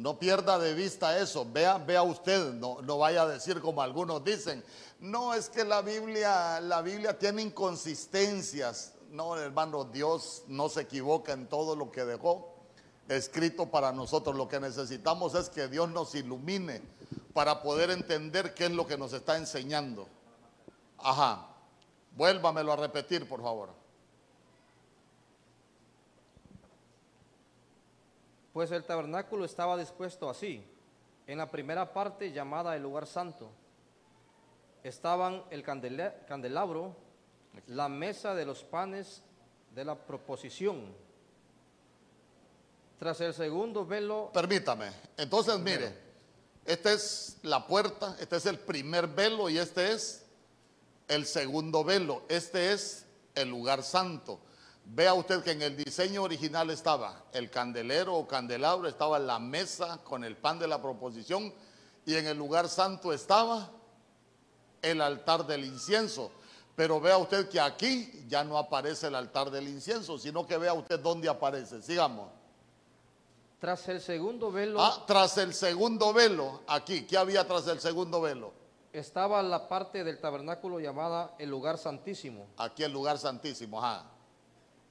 No pierda de vista eso. Vea, vea usted, no, no vaya a decir como algunos dicen. No, es que la Biblia, la Biblia tiene inconsistencias. No, hermano, Dios no se equivoca en todo lo que dejó escrito para nosotros. Lo que necesitamos es que Dios nos ilumine para poder entender qué es lo que nos está enseñando. Ajá. Vuélvamelo a repetir, por favor. Pues el tabernáculo estaba dispuesto así. En la primera parte llamada el lugar santo estaban el candelabro, la mesa de los panes de la proposición. Tras el segundo velo, Permítame. Entonces, mire, esta es la puerta, este es el primer velo y este es el segundo velo. Este es el lugar santo. Vea usted que en el diseño original estaba el candelero o candelabro, estaba la mesa con el pan de la proposición y en el lugar santo estaba el altar del incienso. Pero vea usted que aquí ya no aparece el altar del incienso, sino que vea usted dónde aparece. Sigamos. tras el segundo velo Ah, tras el segundo velo, aquí, ¿qué había tras el segundo velo? estaba la parte del tabernáculo llamada el lugar santísimo. Aquí el lugar santísimo, ajá.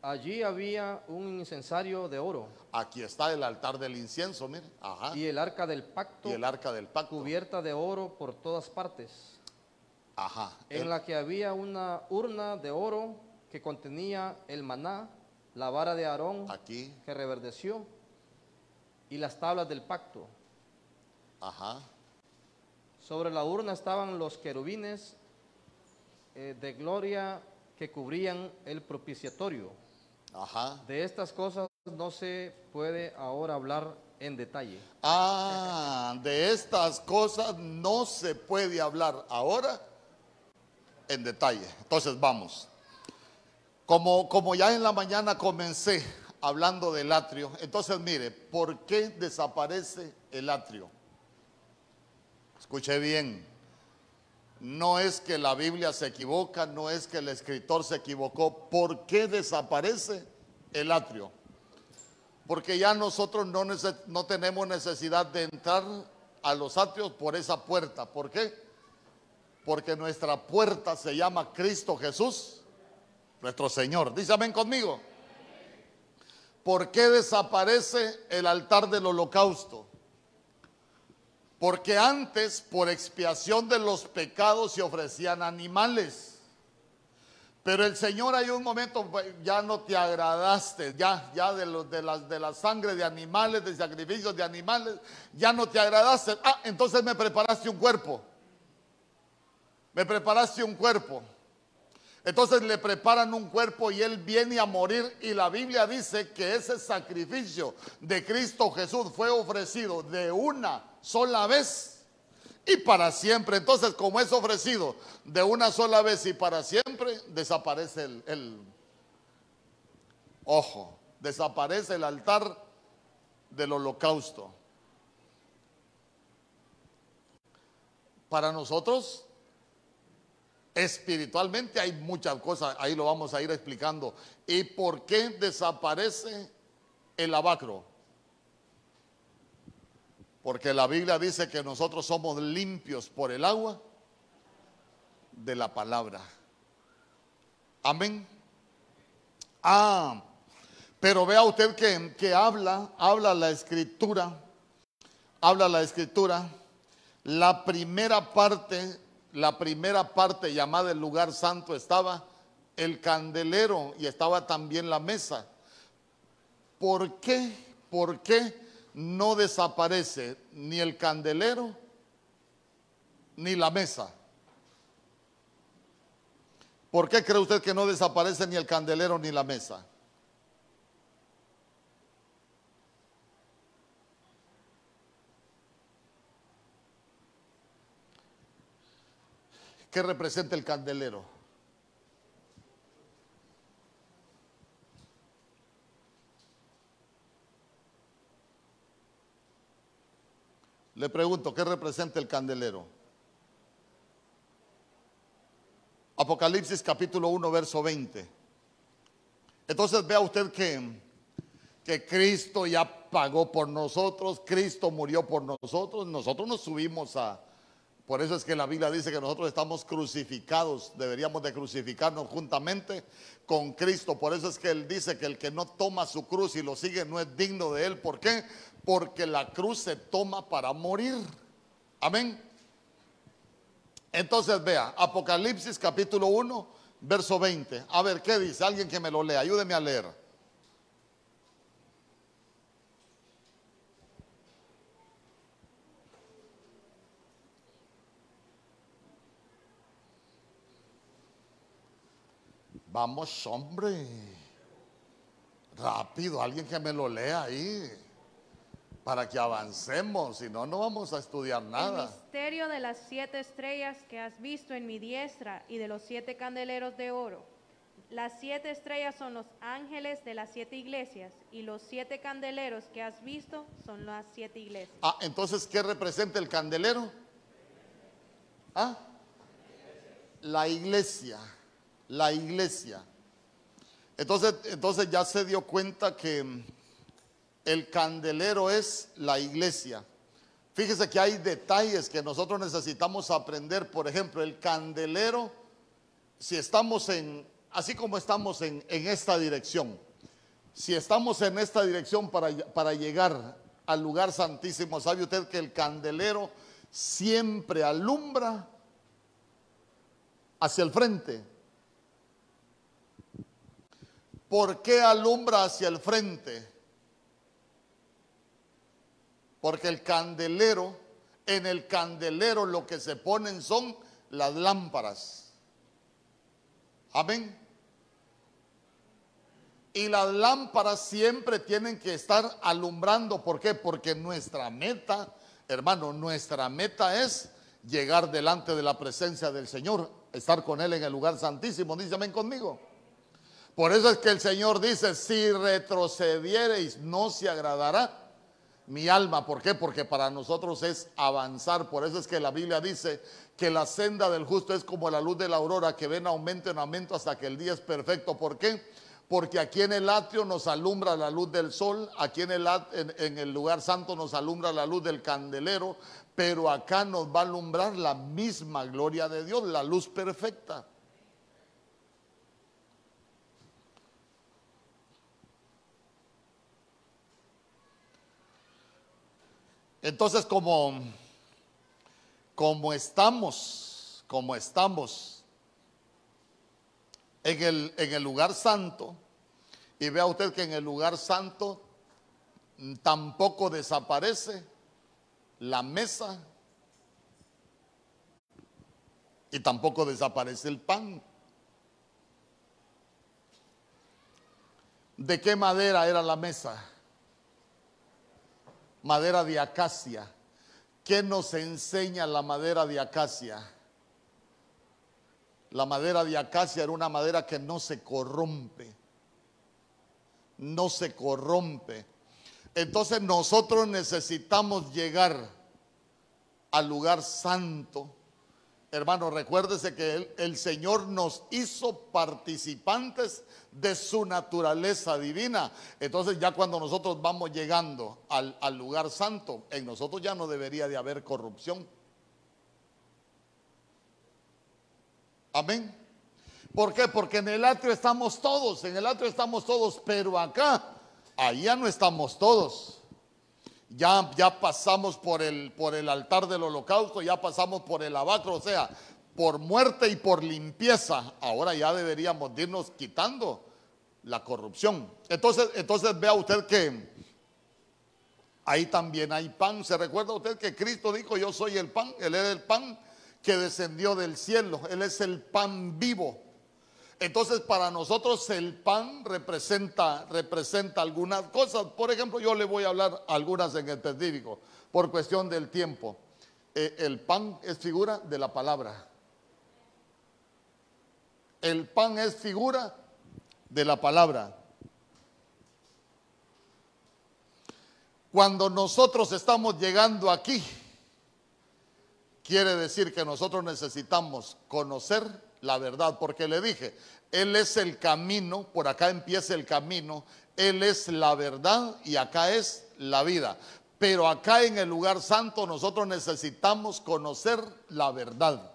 Allí había un incensario de oro Aquí está el altar del incienso, mire, ajá. y el arca del pacto Y el arca del pacto, cubierta de oro por todas partes, ajá. en El- la que había una urna de oro que contenía el maná, la vara de Aarón Aquí, que reverdeció y las tablas del pacto. ajá. Sobre la urna estaban los querubines eh, de gloria que cubrían el propiciatorio. Ajá. De estas cosas no se puede ahora hablar en detalle. Ah, de estas cosas no se puede hablar ahora en detalle. Entonces vamos. Como, como ya en la mañana comencé hablando del atrio, entonces mire, ¿por qué desaparece el atrio? Escuche bien. No es que la Biblia se equivoca, no es que el escritor se equivocó. ¿Por qué desaparece el atrio? Porque ya nosotros no, no tenemos necesidad de entrar a los atrios por esa puerta. ¿Por qué? Porque nuestra puerta se llama Cristo Jesús, nuestro Señor. Dice amén conmigo. ¿Por qué desaparece el altar del holocausto? Porque antes, por expiación de los pecados, se ofrecían animales. Pero el Señor hay un momento, pues, ya no te agradaste, ya, ya de, los, de, las, de la sangre de animales, de sacrificios de animales, ya no te agradaste. Ah, entonces me preparaste un cuerpo. Me preparaste un cuerpo. Entonces le preparan un cuerpo y él viene a morir y la Biblia dice que ese sacrificio de Cristo Jesús fue ofrecido de una sola vez y para siempre. Entonces como es ofrecido de una sola vez y para siempre, desaparece el, el- ojo, desaparece el altar del holocausto. Para nosotros Espiritualmente hay muchas cosas, ahí lo vamos a ir explicando. ¿Y por qué desaparece el lavacro? Porque la Biblia dice que nosotros somos limpios por el agua de la palabra. Amén. Ah, pero vea usted que, que habla, habla la escritura, habla la escritura, la primera parte la primera parte llamada el lugar santo estaba el candelero y estaba también la mesa. ¿Por qué? ¿Por qué no desaparece ni el candelero ni la mesa? ¿Por qué cree usted que no desaparece ni el candelero ni la mesa? ¿Qué representa el candelero? Le pregunto, ¿qué representa el candelero? Apocalipsis capítulo 1, verso 20. Entonces vea usted que, que Cristo ya pagó por nosotros, Cristo murió por nosotros, nosotros nos subimos a... Por eso es que la Biblia dice que nosotros estamos crucificados, deberíamos de crucificarnos juntamente con Cristo. Por eso es que Él dice que el que no toma su cruz y lo sigue no es digno de Él. ¿Por qué? Porque la cruz se toma para morir. Amén. Entonces vea, Apocalipsis capítulo 1, verso 20. A ver, ¿qué dice? Alguien que me lo lea, ayúdeme a leer. Vamos, hombre. Rápido, alguien que me lo lea ahí. Para que avancemos, si no, no vamos a estudiar El nada. misterio de las siete estrellas que has visto en mi diestra y de los siete candeleros de oro. Las siete estrellas son los ángeles de las siete iglesias y los siete candeleros que has visto son las siete iglesias. Ah, entonces, ¿qué representa el candelero? Ah, la iglesia, la iglesia. Entonces, entonces ya se dio cuenta que el candelero es la iglesia. Fíjese que hay detalles que nosotros necesitamos aprender. Por ejemplo, el candelero, si estamos en, así como estamos en, en esta dirección, si estamos en esta dirección para, para llegar al lugar santísimo, ¿sabe usted que el candelero siempre alumbra hacia el frente? ¿Por qué alumbra hacia el frente? Porque el candelero, en el candelero lo que se ponen son las lámparas. Amén. Y las lámparas siempre tienen que estar alumbrando. ¿Por qué? Porque nuestra meta, hermano, nuestra meta es llegar delante de la presencia del Señor, estar con Él en el lugar santísimo. Dice conmigo. Por eso es que el Señor dice, si retrocediereis, no se agradará mi alma. ¿Por qué? Porque para nosotros es avanzar. Por eso es que la Biblia dice que la senda del justo es como la luz de la aurora que ven aumento en aumento hasta que el día es perfecto. ¿Por qué? Porque aquí en el atrio nos alumbra la luz del sol, aquí en el, en el lugar santo nos alumbra la luz del candelero, pero acá nos va a alumbrar la misma gloria de Dios, la luz perfecta. Entonces, como, como estamos, como estamos en el, en el lugar santo, y vea usted que en el lugar santo tampoco desaparece la mesa y tampoco desaparece el pan. ¿De qué madera era la mesa? Madera de acacia. ¿Qué nos enseña la madera de acacia? La madera de acacia era una madera que no se corrompe. No se corrompe. Entonces nosotros necesitamos llegar al lugar santo. Hermano, recuérdese que el, Señor nos hizo participantes de su naturaleza divina. Entonces ya cuando nosotros vamos llegando al, al lugar santo, en nosotros ya no debería de haber corrupción. Amén. ¿Por qué? Porque en el atrio estamos todos, en el atrio estamos todos, pero acá, allá no estamos todos. Ya, ya pasamos por el, por el altar del holocausto, ya pasamos por el abacro, o sea, por muerte y por limpieza. Ahora ya deberíamos de irnos quitando la corrupción. Entonces, entonces vea usted que ahí también hay pan. ¿Se recuerda usted que Cristo dijo, yo soy el pan? Él era el pan que descendió del cielo. Él es el pan vivo. Entonces, para nosotros el pan representa, representa algunas cosas. Por ejemplo, yo le voy a hablar algunas en específico, por cuestión del tiempo. Eh, el pan es figura de la palabra. El pan es figura de la palabra. Cuando nosotros estamos llegando aquí, quiere decir que nosotros necesitamos conocer la verdad, porque le dije, Él es el camino, por acá empieza el camino, Él es la verdad y acá es la vida. Pero acá en el lugar santo nosotros necesitamos conocer la verdad.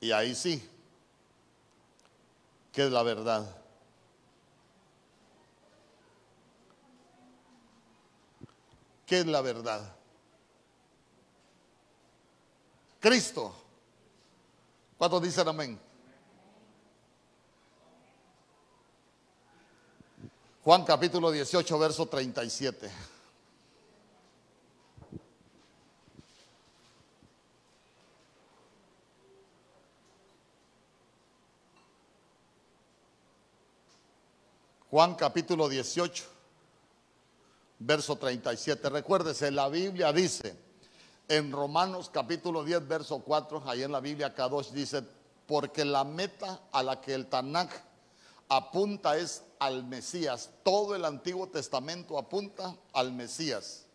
Y ahí sí, que es la verdad. ¿Qué es la verdad? Cristo. ¿Cuántos dicen amén? Juan capítulo 18, verso 37. Juan capítulo 18, verso 37. Recuérdese, la Biblia dice en Romanos capítulo 10, verso 4, ahí en la Biblia Kadosh dice, porque la meta a la que el Tanakh apunta es al Mesías. Todo el Antiguo Testamento apunta al Mesías.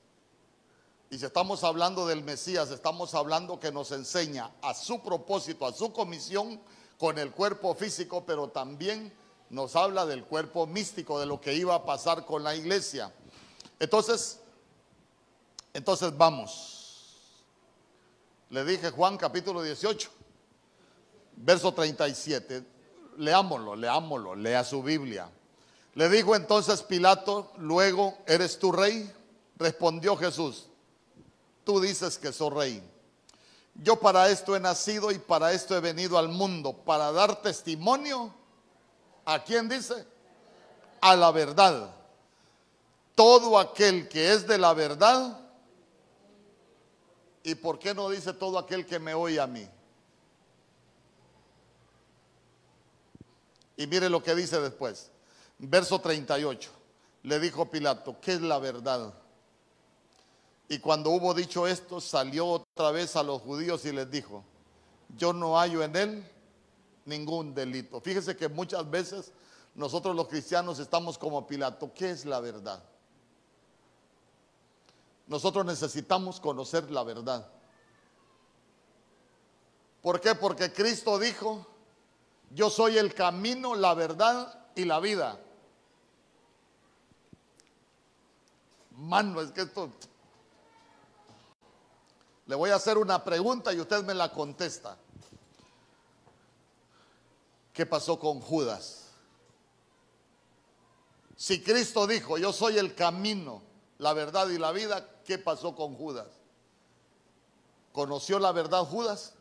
Y si estamos hablando del Mesías, estamos hablando que nos enseña a su propósito, a su comisión con el cuerpo físico, pero también nos habla del cuerpo místico, de lo que iba a pasar con la iglesia. Entonces, entonces vamos. Le dije Juan capítulo 18, verso 37. Leámoslo, leámoslo, lea su Biblia. Le dijo entonces Pilato, luego, ¿eres tu rey? Respondió Jesús, tú dices que soy rey. Yo para esto he nacido y para esto he venido al mundo, para dar testimonio ¿A quién dice? A la verdad. Todo aquel que es de la verdad. ¿Y por qué no dice todo aquel que me oye a mí? Y mire lo que dice después. Verso 38. Le dijo Pilato, ¿qué es la verdad? Y cuando hubo dicho esto, salió otra vez a los judíos y les dijo, yo no hallo en él ningún delito. Fíjese que muchas veces nosotros los cristianos estamos como Pilato. ¿Qué es la verdad? Nosotros necesitamos conocer la verdad. ¿Por qué? Porque Cristo dijo, yo soy el camino, la verdad y la vida. Mano, es que esto... Le voy a hacer una pregunta y usted me la contesta. ¿Qué pasó con Judas? Si Cristo dijo, yo soy el camino, la verdad y la vida, ¿qué pasó con Judas? ¿Conoció la verdad Judas?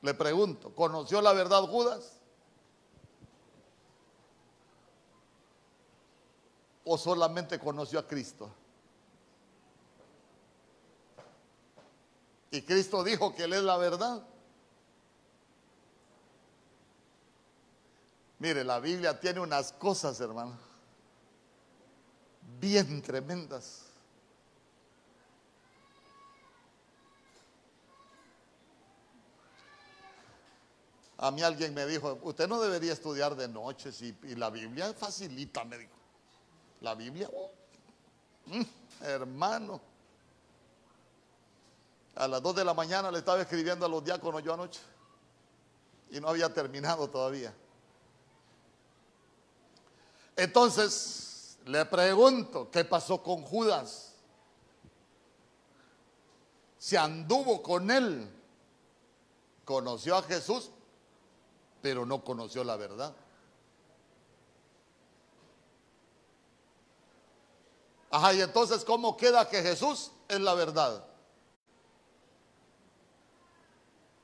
Le pregunto, ¿conoció la verdad Judas? ¿O solamente conoció a Cristo? Y Cristo dijo que Él es la verdad. Mire, la Biblia tiene unas cosas, hermano, bien tremendas. A mí alguien me dijo, usted no debería estudiar de noche y, la Biblia facilita, me dijo. La Biblia, oh, mm, hermano. A las dos de la mañana le estaba escribiendo a los diáconos yo anoche y no había terminado todavía. Entonces, le pregunto, ¿qué pasó con Judas? Se anduvo con él, conoció a Jesús, pero no conoció la verdad. Ajá, y entonces, ¿cómo queda que Jesús es la verdad?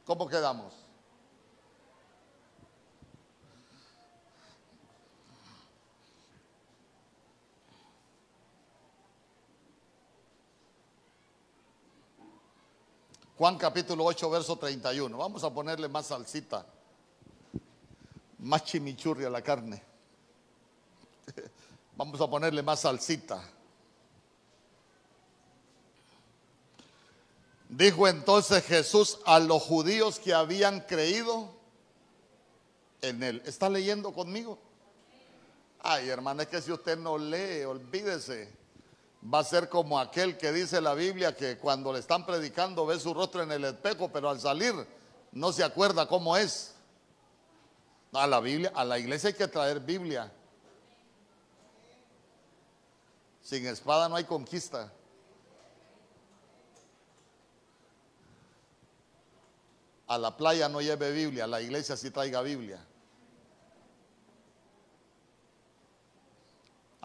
¿Cómo quedamos? Juan capítulo 8, verso 31. Vamos a ponerle más salsita, más chimichurri a la carne. Vamos a ponerle más salsita. Dijo entonces Jesús a los judíos que habían creído en él. ¿Está leyendo conmigo? Ay, hermana, es que si usted no lee, olvídese. Va a ser como aquel que dice la Biblia que cuando le están predicando ve su rostro en el espejo, pero al salir no se acuerda cómo es. A la Biblia, a la iglesia hay que traer Biblia. Sin espada no hay conquista. A la playa no lleve Biblia, a la iglesia sí traiga Biblia.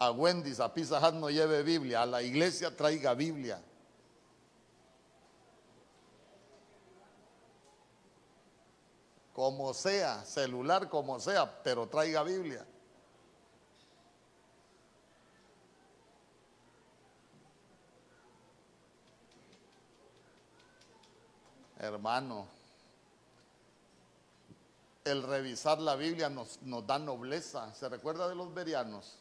A Wendy's, a Pizza Hut no lleve Biblia, a la iglesia traiga Biblia. Como sea, celular como sea, pero traiga Biblia. Hermano, el revisar la Biblia nos, nos da nobleza. ¿Se recuerda de los berianos?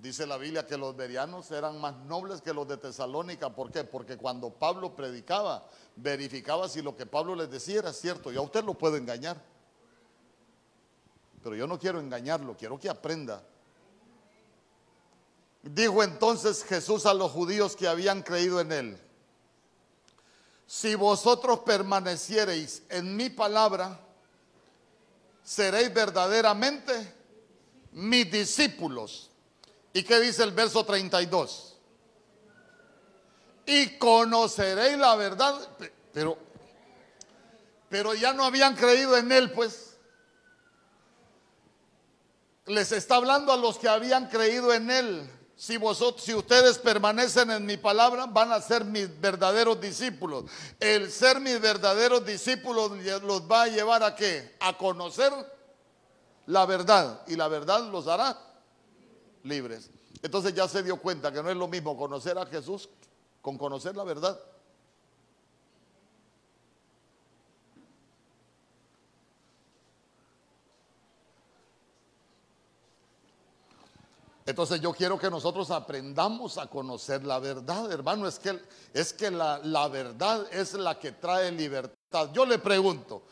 Dice la Biblia que los berianos eran más nobles que los de Tesalónica. ¿Por qué? Porque cuando Pablo predicaba, verificaba si lo que Pablo les decía era cierto. Y a usted lo puedo engañar. Pero yo no quiero engañarlo, quiero que aprenda. Dijo entonces Jesús a los judíos que habían creído en él, si vosotros permaneciereis en mi palabra, seréis verdaderamente mis discípulos. ¿Y qué dice el verso 32? Y conoceréis la verdad, pero pero ya no habían creído en él, pues. Les está hablando a los que habían creído en él. Si vosotros, si ustedes permanecen en mi palabra, van a ser mis verdaderos discípulos. El ser mis verdaderos discípulos los va a llevar a qué? A conocer la verdad. Y la verdad los hará libres. Entonces ya se dio cuenta que no es lo mismo conocer a Jesús con conocer la verdad. Entonces yo quiero que nosotros aprendamos a conocer la verdad, hermano. Es que, es que la, la verdad es la que trae libertad. Yo le pregunto,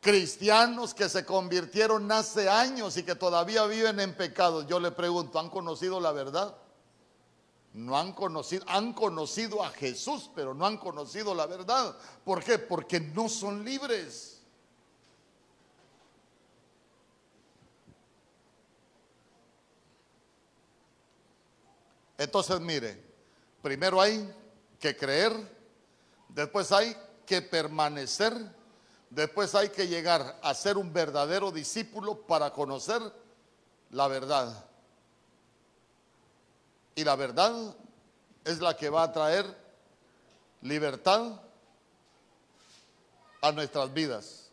cristianos que se convirtieron hace años y que todavía viven en pecado, yo le pregunto, ¿han conocido la verdad? No han conocido, han conocido a Jesús, pero no han conocido la verdad. ¿Por qué? Porque no son libres. Entonces, mire, primero hay que creer, después hay que permanecer, después hay que llegar a ser un verdadero discípulo para conocer la verdad. Y la verdad es la que va a traer libertad a nuestras vidas.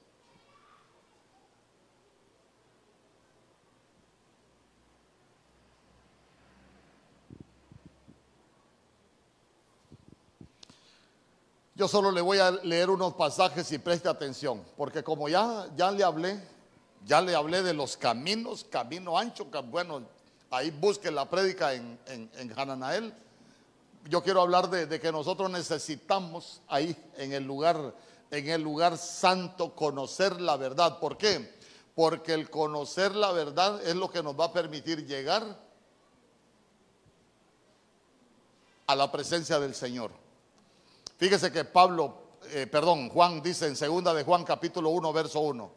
Yo solo le voy a leer unos pasajes y preste atención, porque como ya, ya le hablé, ya le hablé de los caminos, camino ancho, bueno, ahí busque la prédica en, en, en Hananael. Yo quiero hablar de, de, que nosotros necesitamos ahí en el lugar, en el lugar santo, conocer la verdad. ¿Por qué? Porque el conocer la verdad es lo que nos va a permitir llegar a la presencia del Señor. Fíjese que Pablo, eh, perdón, Juan dice en segunda de Juan capítulo 1, verso 1,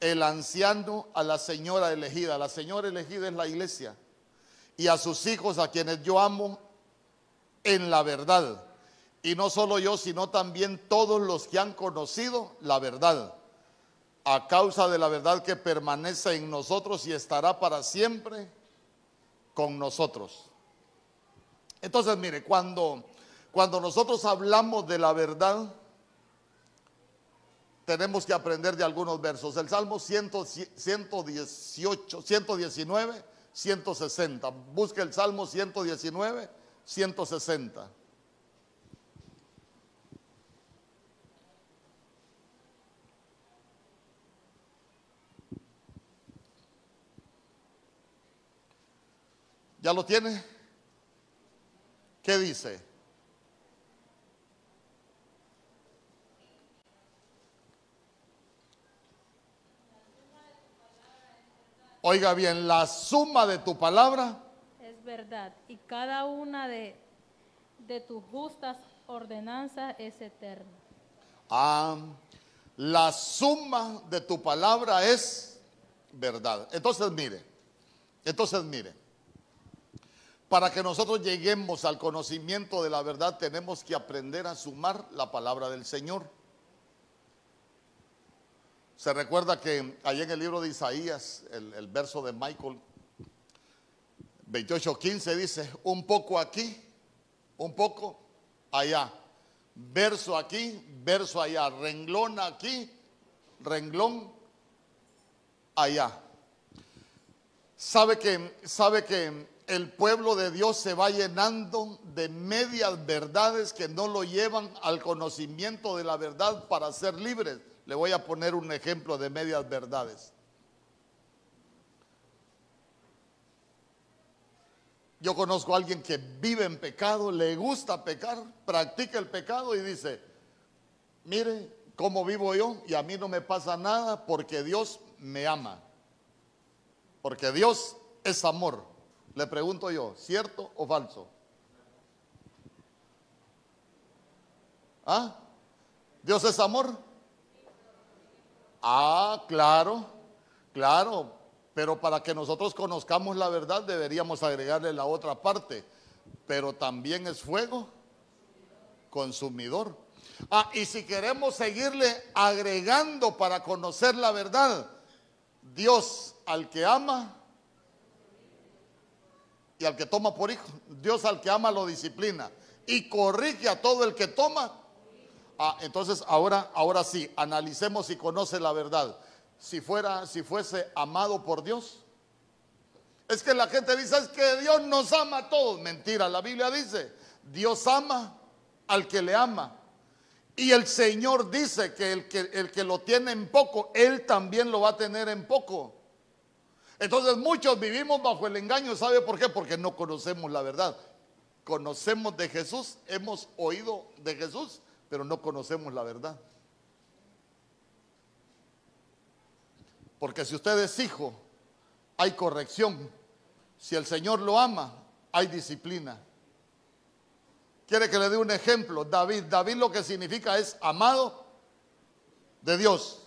el anciano a la señora elegida, la señora elegida es la iglesia, y a sus hijos a quienes yo amo en la verdad. Y no solo yo, sino también todos los que han conocido la verdad, a causa de la verdad que permanece en nosotros y estará para siempre con nosotros. Entonces, mire, cuando cuando nosotros hablamos de la verdad, tenemos que aprender de algunos versos. El Salmo 118, 119, 160. Busque el Salmo 119, 160. ¿Ya lo tiene? ¿Qué dice? Oiga bien, la suma de tu palabra es verdad y cada una de de tus justas ordenanzas es eterno. Ah, la suma de tu palabra es verdad. Entonces mire, entonces mire, para que nosotros lleguemos al conocimiento de la verdad tenemos que aprender a sumar la palabra del Señor. Se recuerda que ahí en el libro de Isaías, el, el verso de Michael 28:15 dice, un poco aquí, un poco allá, verso aquí, verso allá, renglón aquí, renglón allá. Sabe que, sabe que el pueblo de Dios se va llenando de medias verdades que no lo llevan al conocimiento de la verdad para ser libres. Le voy a poner un ejemplo de medias verdades. Yo conozco a alguien que vive en pecado, le gusta pecar, practica el pecado y dice, mire cómo vivo yo y a mí no me pasa nada porque Dios me ama. Porque Dios es amor. Le pregunto yo, ¿cierto o falso? ¿Ah? ¿Dios es amor? Ah, claro, claro. Pero para que nosotros conozcamos la verdad deberíamos agregarle la otra parte. Pero también es fuego consumidor. Ah, y si queremos seguirle agregando para conocer la verdad, Dios al que ama y al que toma por hijo, Dios al que ama lo disciplina y corrige a todo el que toma. Ah, entonces ahora, ahora sí, analicemos si conoce la verdad si fuera, si fuese amado por Dios. Es que la gente dice, es que Dios nos ama a todos. Mentira, la Biblia dice, Dios ama al que le ama. Y el Señor dice que el, que el que lo tiene en poco, Él también lo va a tener en poco. Entonces muchos vivimos bajo el engaño. ¿Sabe por qué? Porque no conocemos la verdad. Conocemos de Jesús, hemos oído de Jesús, pero no conocemos la verdad. Porque si usted es hijo, hay corrección. Si el Señor lo ama, hay disciplina. Quiere que le dé un ejemplo. David, David lo que significa es amado de Dios.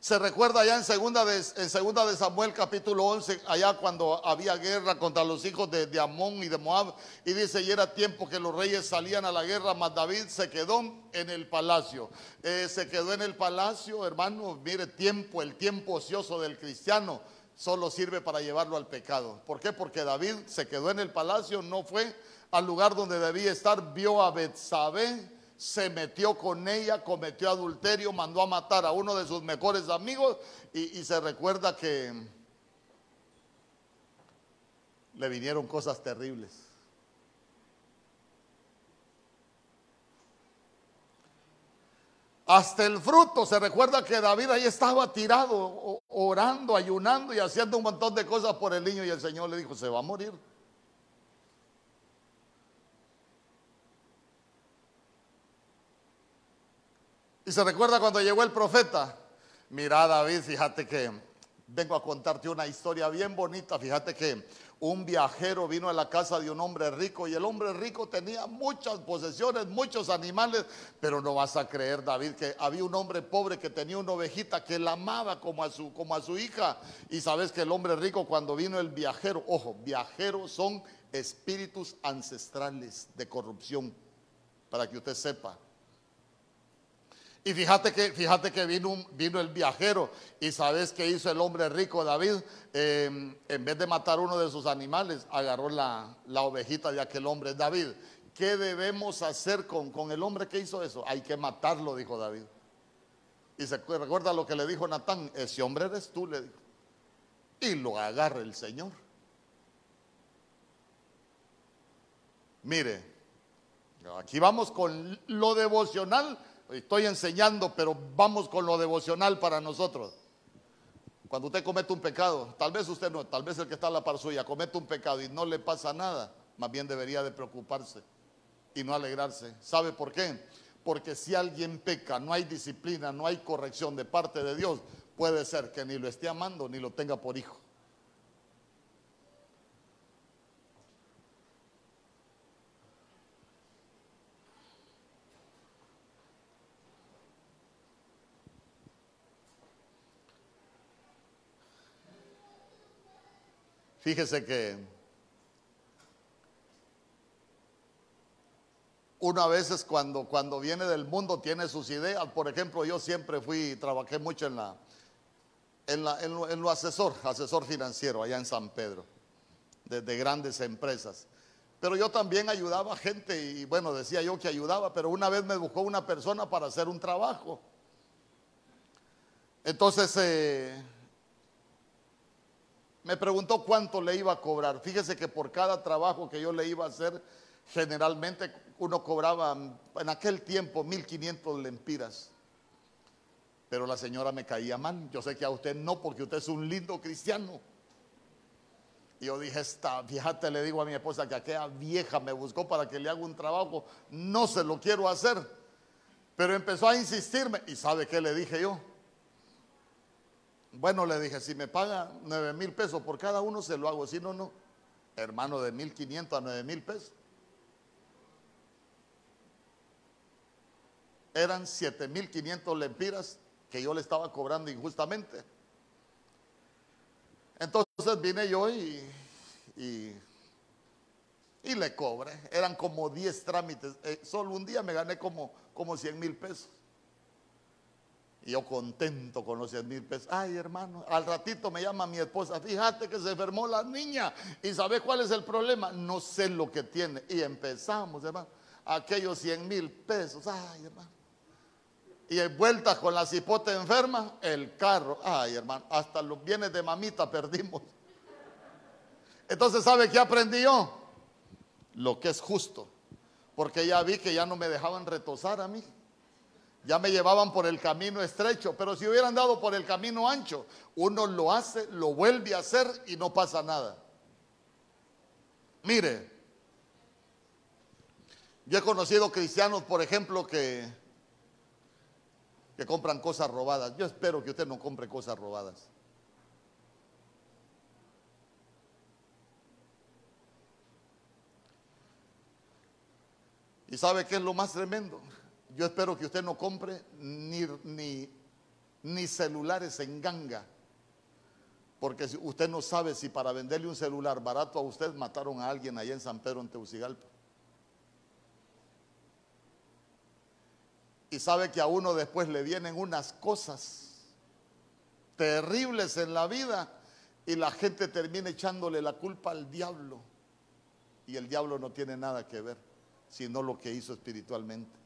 Se recuerda allá en segunda de, en segunda de Samuel capítulo 11, allá cuando había guerra contra los hijos de, Amón y de Moab, y dice, y era tiempo que los reyes salían a la guerra, mas David se quedó en el palacio. Eh, se quedó en el palacio, hermano, mire, tiempo, el tiempo ocioso del cristiano solo sirve para llevarlo al pecado. ¿Por qué? Porque David se quedó en el palacio, no fue al lugar donde debía estar, vio a Betsabé, se metió con ella, cometió adulterio, mandó a matar a uno de sus mejores amigos y, se recuerda que le vinieron cosas terribles. Hasta el fruto, se recuerda que David ahí estaba tirado, orando, ayunando y haciendo un montón de cosas por el niño y el Señor le dijo, se va a morir. Y se recuerda cuando llegó el profeta. Mira, David, fíjate que vengo a contarte una historia bien bonita. Fíjate que un viajero vino a la casa de un hombre rico y el hombre rico tenía muchas posesiones, muchos animales, pero no vas a creer, David, que había un hombre pobre que tenía una ovejita que la amaba como a su, como a su hija. Y sabes que el hombre rico cuando vino el viajero, ojo, viajeros son espíritus ancestrales de corrupción, para que usted sepa. Y fíjate que, fíjate que vino, el viajero y sabes qué hizo el hombre rico David. Eh, en vez de matar uno de sus animales, agarró la, la, ovejita de aquel hombre. David, ¿qué debemos hacer con, con el hombre que hizo eso? Hay que matarlo, dijo David. Y se recuerda lo que le dijo Natán, ese hombre eres tú, le dijo. Y lo agarra el Señor. Mire, aquí vamos con lo devocional Estoy enseñando, pero vamos con lo devocional para nosotros. Cuando usted comete un pecado, tal vez usted no, tal vez el que está a la par suya comete un pecado y no le pasa nada, más bien debería de preocuparse y no alegrarse. ¿Sabe por qué? Porque si alguien peca, no hay disciplina, no hay corrección de parte de Dios, puede ser que ni lo esté amando ni lo tenga por hijo. Fíjese que uno a veces cuando, cuando viene del mundo tiene sus ideas. Por ejemplo, yo siempre fui, trabajé mucho en la, en, lo, asesor, asesor financiero allá en San Pedro, de, de grandes empresas. Pero yo también ayudaba a gente y bueno, decía yo que ayudaba, pero una vez me buscó una persona para hacer un trabajo. Entonces eh, me preguntó cuánto le iba a cobrar. Fíjese que por cada trabajo que yo le iba a hacer, generalmente uno cobraba en aquel tiempo 1500 lempiras. Pero la señora me caía mal. Yo sé que a usted no, porque usted es un lindo cristiano. Y yo dije, esta, fíjate, le digo a mi esposa que aquella vieja me buscó para que le haga un trabajo. No se lo quiero hacer. Pero empezó a insistirme. ¿Y sabe qué le dije yo? Bueno, le dije, si me paga nueve mil pesos por cada uno, se lo hago. Si no, no. Hermano, de mil quinientos a nueve mil pesos. Eran siete mil quinientos lempiras que yo le estaba cobrando injustamente. Entonces vine yo y, y, y le cobré. Eran como 10 trámites. Eh, solo un día me gané como, como 100 mil pesos. Y yo contento con los 100 mil pesos. Ay, hermano, al ratito me llama mi esposa. Fíjate que se enfermó la niña. ¿Y sabes cuál es el problema? No sé lo que tiene. Y empezamos, hermano. Aquellos 100 mil pesos. Ay, hermano. Y en vuelta con la cipote enferma, el carro. Ay, hermano, hasta los bienes de mamita perdimos. Entonces, ¿sabe qué aprendí yo? Lo que es justo. Porque ya vi que ya no me dejaban retosar a mí. Ya me llevaban por el camino estrecho. Pero si hubieran dado por el camino ancho, uno lo hace, lo vuelve a hacer y no pasa nada. Mire, yo he conocido cristianos, por ejemplo, que que compran cosas robadas. Yo espero que usted no compre cosas robadas. ¿Y sabe qué es lo más tremendo? Yo espero que usted no compre ni, ni, ni celulares en ganga. Porque usted no sabe si para venderle un celular barato a usted mataron a alguien allá en San Pedro, en Teucigalpa. Y sabe que a uno después le vienen unas cosas terribles en la vida y la gente termina echándole la culpa al diablo. Y el diablo no tiene nada que ver, sino lo que hizo espiritualmente.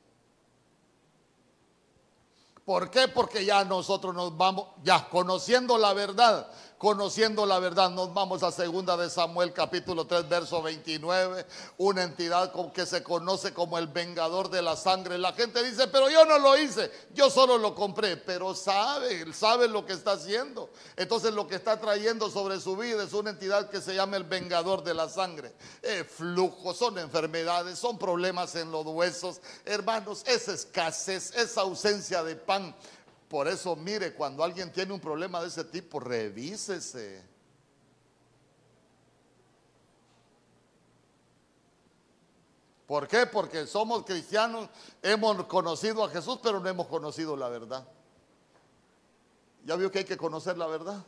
¿Por qué? Porque ya nosotros nos vamos, ya conociendo la verdad, conociendo la verdad, nos vamos a segunda de Samuel capítulo 3 verso 29, una entidad que se conoce como el vengador de la sangre. La gente dice, pero yo no lo hice, yo solo lo compré, pero sabe, él sabe lo que está haciendo. Entonces lo que está trayendo sobre su vida es una entidad que se llama el vengador de la sangre. Eh, flujos, son enfermedades, son problemas en los huesos, hermanos, es escasez, es ausencia de paz por eso, mire, cuando alguien tiene un problema de ese tipo, revísese. ¿Por qué? Porque somos cristianos, hemos conocido a Jesús, pero no hemos conocido la verdad. ¿Ya vio que hay que conocer la verdad?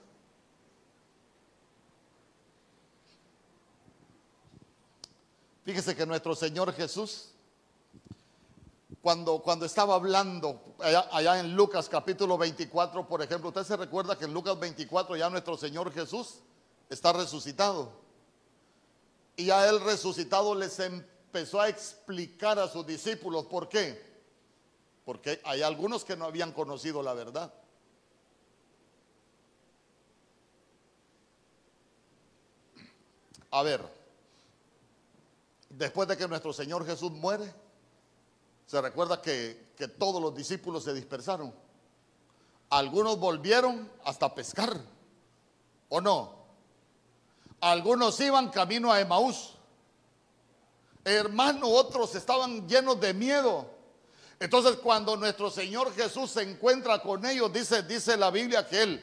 Fíjese que nuestro Señor Jesús cuando, cuando estaba hablando allá, en Lucas capítulo 24, por ejemplo, usted se recuerda que en Lucas 24 ya nuestro Señor Jesús está resucitado. Y ya él resucitado les empezó a explicar a sus discípulos por qué. Porque hay algunos que no habían conocido la verdad. A ver, después de que nuestro Señor Jesús muere, se recuerda que, que todos los discípulos se dispersaron. Algunos volvieron hasta pescar, ¿o no? Algunos iban camino a Emaús. Hermano, otros estaban llenos de miedo. Entonces, cuando nuestro Señor Jesús se encuentra con ellos, dice, dice la Biblia que Él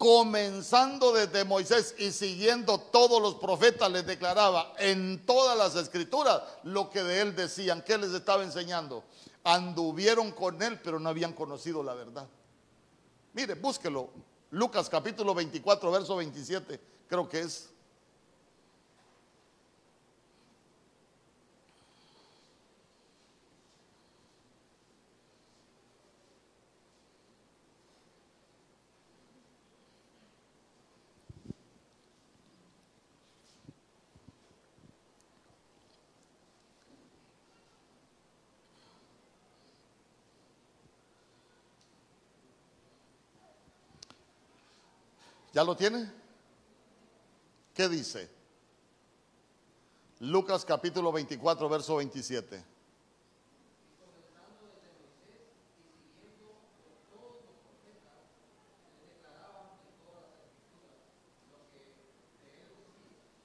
comenzando desde Moisés y siguiendo todos los profetas, les declaraba en todas las escrituras lo que de él decían. ¿Qué les estaba enseñando? Anduvieron con él, pero no habían conocido la verdad. Mire, búsquelo. Lucas capítulo 24, verso 27, creo que es. ¿Ya lo tiene? ¿Qué dice? Lucas capítulo 24, verso 27.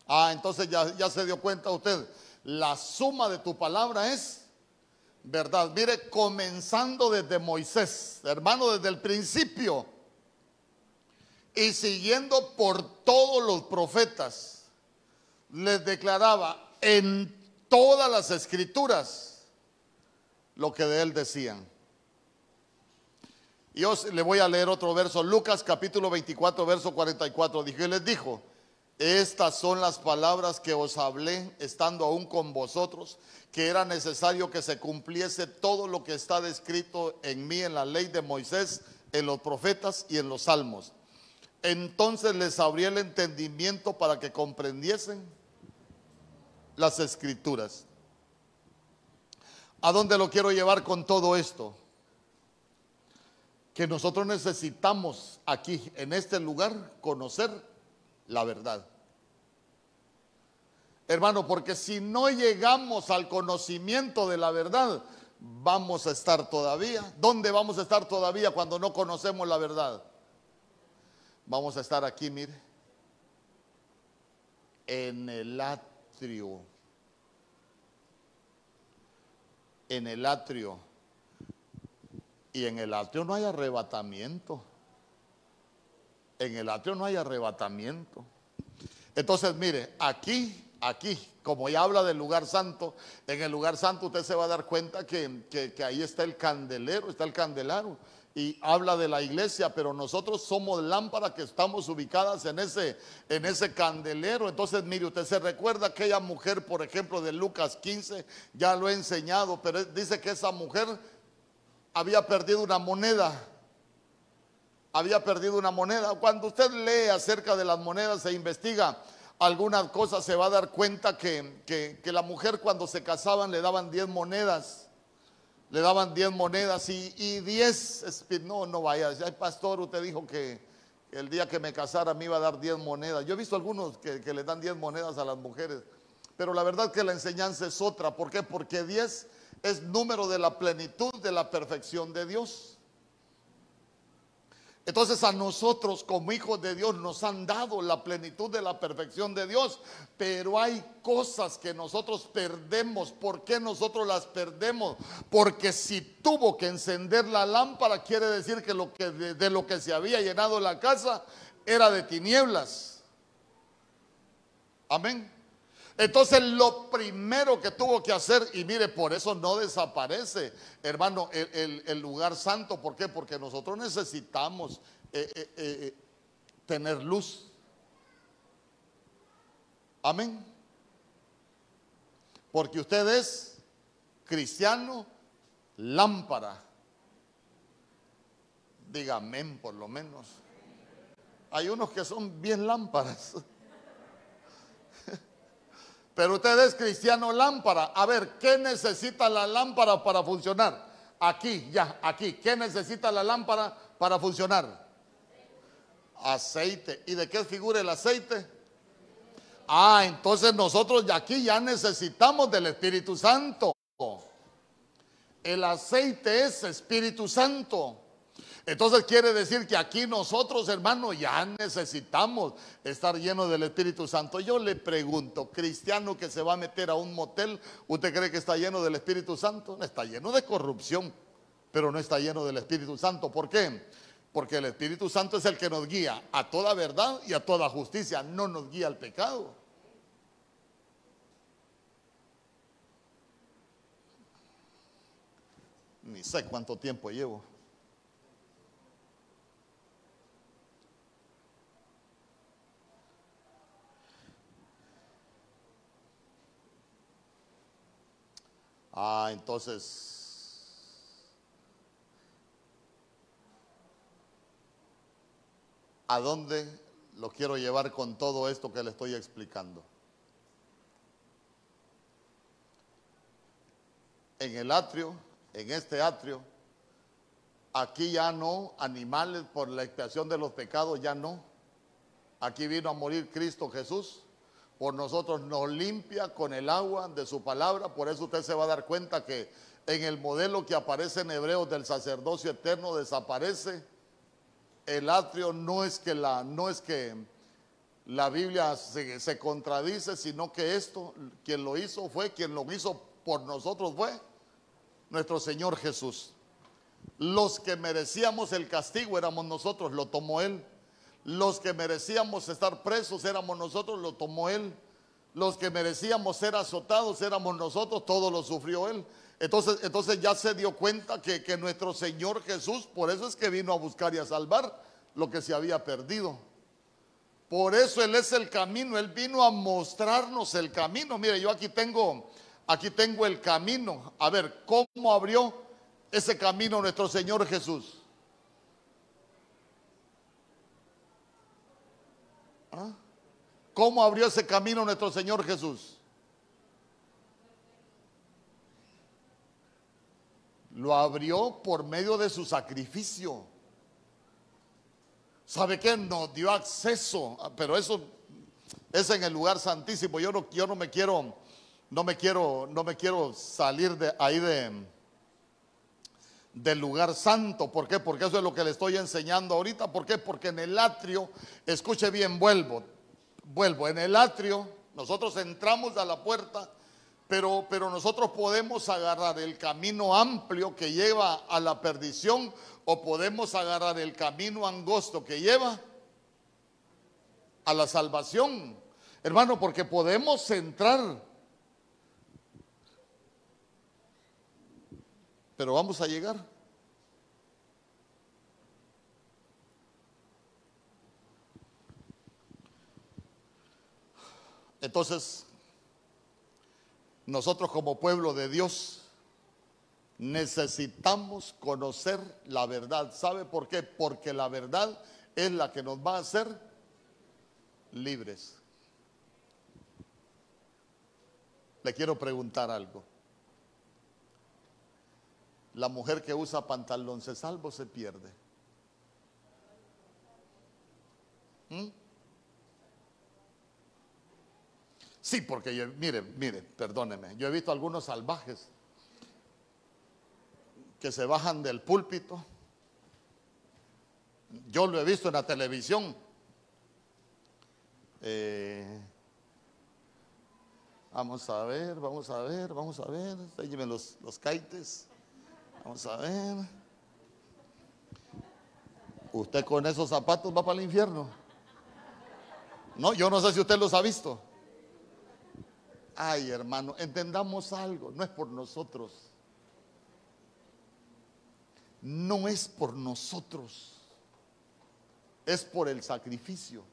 Ah, entonces ya, ya se dio cuenta usted. La suma de tu palabra es verdad. Mire, comenzando desde Moisés, hermano, desde el principio. Y siguiendo por todos los profetas, les declaraba en todas las escrituras lo que de él decían. Y os le voy a leer otro verso, Lucas capítulo 24, verso 44. Dije, les dijo, estas son las palabras que os hablé estando aún con vosotros, que era necesario que se cumpliese todo lo que está descrito en mí en la ley de Moisés, en los profetas y en los salmos. Entonces les abrí el entendimiento para que comprendiesen las escrituras. ¿A dónde lo quiero llevar con todo esto? Que nosotros necesitamos aquí, en este lugar, conocer la verdad. Hermano, porque si no llegamos al conocimiento de la verdad, vamos a estar todavía. ¿Dónde vamos a estar todavía cuando no conocemos la verdad? Vamos a estar aquí, mire, en el atrio. En el atrio. Y en el atrio no hay arrebatamiento. En el atrio no hay arrebatamiento. Entonces, mire, aquí, aquí, como ya habla del lugar santo, en el lugar santo usted se va a dar cuenta que, que, ahí está el candelero, está el candelaro. Y habla de la iglesia, pero nosotros somos lámparas que estamos ubicadas en ese, en ese candelero. Entonces, mire, usted se recuerda aquella mujer, por ejemplo, de Lucas 15, ya lo he enseñado, pero dice que esa mujer había perdido una moneda había perdido una moneda. Cuando usted lee acerca de las monedas e investiga algunas cosas, se va a dar cuenta que, la mujer cuando se casaban le daban 10 monedas. Le daban 10 monedas y, y 10, no, no vaya, pastor, usted dijo que el día que me casara me iba a dar 10 monedas. Yo he visto algunos que, que le dan 10 monedas a las mujeres, pero la verdad que la enseñanza es otra. ¿Por qué? Porque 10 es número de la plenitud, de la perfección de Dios. Entonces a nosotros como hijos de Dios nos han dado la plenitud de la perfección de Dios, pero hay cosas que nosotros perdemos. ¿Por qué nosotros las perdemos? Porque si tuvo que encender la lámpara, quiere decir que, lo que de, de lo que se había llenado la casa era de tinieblas. Amén. Entonces lo primero que tuvo que hacer, y mire, por eso no desaparece, hermano, el, lugar santo. ¿Por qué? Porque nosotros necesitamos eh, eh, eh, tener luz. Amén. Porque usted es cristiano lámpara. Diga amén por lo menos. Hay unos que son bien lámparas. Pero usted es cristiano lámpara. A ver, ¿qué necesita la lámpara para funcionar? Aquí, ya, aquí. ¿Qué necesita la lámpara para funcionar? Aceite. ¿Y de qué figura el aceite? Ah, entonces nosotros de aquí ya necesitamos del Espíritu Santo. El aceite es Espíritu Santo. Entonces quiere decir que aquí nosotros, hermanos, ya necesitamos estar llenos del Espíritu Santo. Yo le pregunto, cristiano que se va a meter a un motel, ¿usted cree que está lleno del Espíritu Santo? No, está lleno de corrupción, pero no está lleno del Espíritu Santo. ¿Por qué? Porque el Espíritu Santo es el que nos guía a toda verdad y a toda justicia, no nos guía al pecado. Ni sé cuánto tiempo llevo. Ah, entonces, ¿a dónde lo quiero llevar con todo esto que le estoy explicando? En el atrio, en este atrio, aquí ya no, animales por la expiación de los pecados ya no. Aquí vino a morir Cristo Jesús. Por nosotros nos limpia con el agua de su palabra. Por eso usted se va a dar cuenta que en el modelo que aparece en Hebreos del sacerdocio eterno desaparece. El atrio no es que la, no es que la Biblia se, se contradice, sino que esto, quien lo hizo fue, quien lo hizo por nosotros fue nuestro Señor Jesús. Los que merecíamos el castigo éramos nosotros, lo tomó Él. Los que merecíamos estar presos éramos nosotros, lo tomó Él. Los que merecíamos ser azotados éramos nosotros, todo lo sufrió Él. Entonces, entonces ya se dio cuenta que, que nuestro Señor Jesús, por eso es que vino a buscar y a salvar lo que se había perdido. Por eso Él es el camino, Él vino a mostrarnos el camino. Mire, yo aquí tengo, aquí tengo el camino. A ver, ¿cómo abrió ese camino nuestro Señor Jesús? ¿Ah? ¿Cómo abrió ese camino nuestro Señor Jesús? Lo abrió por medio de su sacrificio. ¿Sabe qué? Nos dio acceso, pero eso es en el lugar santísimo. Yo no, yo no me quiero, no me quiero, no me quiero salir de ahí de del lugar santo. ¿Por qué? Porque eso es lo que le estoy enseñando ahorita. ¿Por qué? Porque en el atrio, escuche bien, vuelvo, vuelvo, en el atrio nosotros entramos a la puerta, pero, pero nosotros podemos agarrar el camino amplio que lleva a la perdición o podemos agarrar el camino angosto que lleva a la salvación. Hermano, porque podemos entrar pero vamos a llegar. Entonces, nosotros como pueblo de Dios necesitamos conocer la verdad. ¿Sabe por qué? Porque la verdad es la que nos va a hacer libres. Le quiero preguntar algo. La mujer que usa pantalón se salvo se pierde. ¿Mm? Sí, porque yo, mire, mire, perdóneme, yo he visto algunos salvajes que se bajan del púlpito. Yo lo he visto en la televisión. Eh, vamos a ver, vamos a ver, vamos a ver. Los, los caites. Vamos a ver. ¿Usted con esos zapatos va para el infierno? No, yo no sé si usted los ha visto. Ay, hermano, entendamos algo, no es por nosotros. No es por nosotros. Es por el sacrificio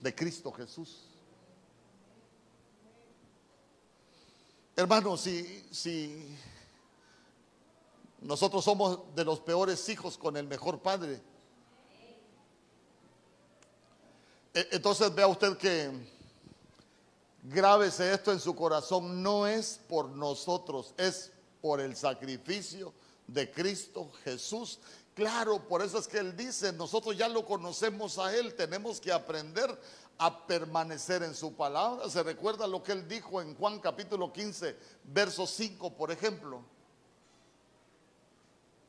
de Cristo Jesús. Hermano, si, si nosotros somos de los peores hijos con el mejor padre. E, entonces vea usted que grábese esto en su corazón, no es por nosotros, es por el sacrificio de Cristo Jesús. Claro, por eso es que Él dice, nosotros ya lo conocemos a Él, tenemos que aprender a permanecer en su palabra. ¿Se recuerda lo que Él dijo en Juan capítulo 15, verso 5, por ejemplo?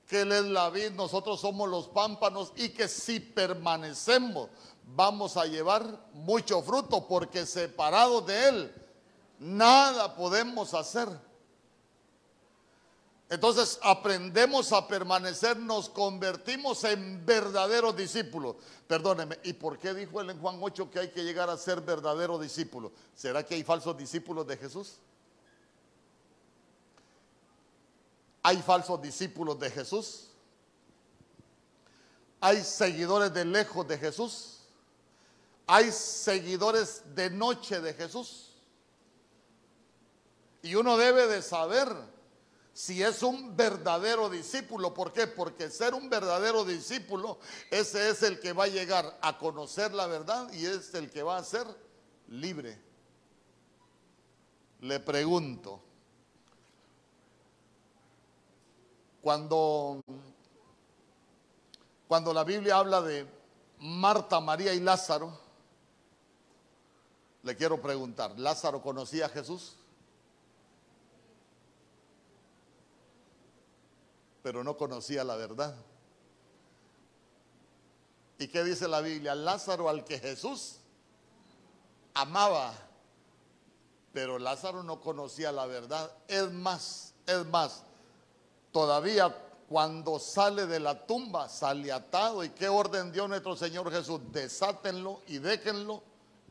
Que Él es la vid, nosotros somos los pámpanos y que si permanecemos vamos a llevar mucho fruto porque separados de Él nada podemos hacer. Entonces aprendemos a permanecer, nos convertimos en verdaderos discípulos. Perdóneme, ¿y por qué dijo él en Juan 8 que hay que llegar a ser verdaderos discípulos? ¿Será que hay falsos discípulos de Jesús? Hay falsos discípulos de Jesús. Hay seguidores de lejos de Jesús. Hay seguidores de noche de Jesús. Y uno debe de saber si es un verdadero discípulo. ¿Por qué? Porque ser un verdadero discípulo, ese es el que va a llegar a conocer la verdad y es el que va a ser libre. Le pregunto, Cuando, cuando la Biblia habla de Marta, María y Lázaro, Le quiero preguntar, ¿Lázaro conocía a Jesús? Pero no conocía la verdad. ¿Y qué dice la Biblia? Lázaro al que Jesús amaba, pero Lázaro no conocía la verdad. Es más, es más, todavía cuando sale de la tumba, sale atado. ¿Y qué orden dio nuestro Señor Jesús? Desátenlo y déjenlo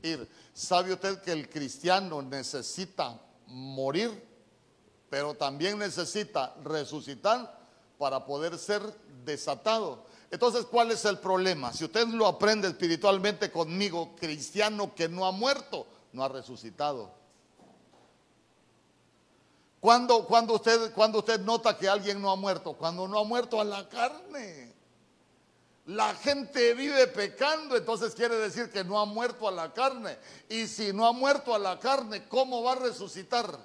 ir. ¿Sabe usted que el cristiano necesita morir, pero también necesita resucitar para poder ser desatado? Entonces, ¿cuál es el problema? Si usted lo aprende espiritualmente conmigo, cristiano que no ha muerto, no ha resucitado. ¿Cuándo, cuando usted, cuando usted nota que alguien no ha muerto? Cuando no ha muerto a la carne. La gente vive pecando, entonces quiere decir que no ha muerto a la carne. Y si no ha muerto a la carne, ¿cómo va a resucitar?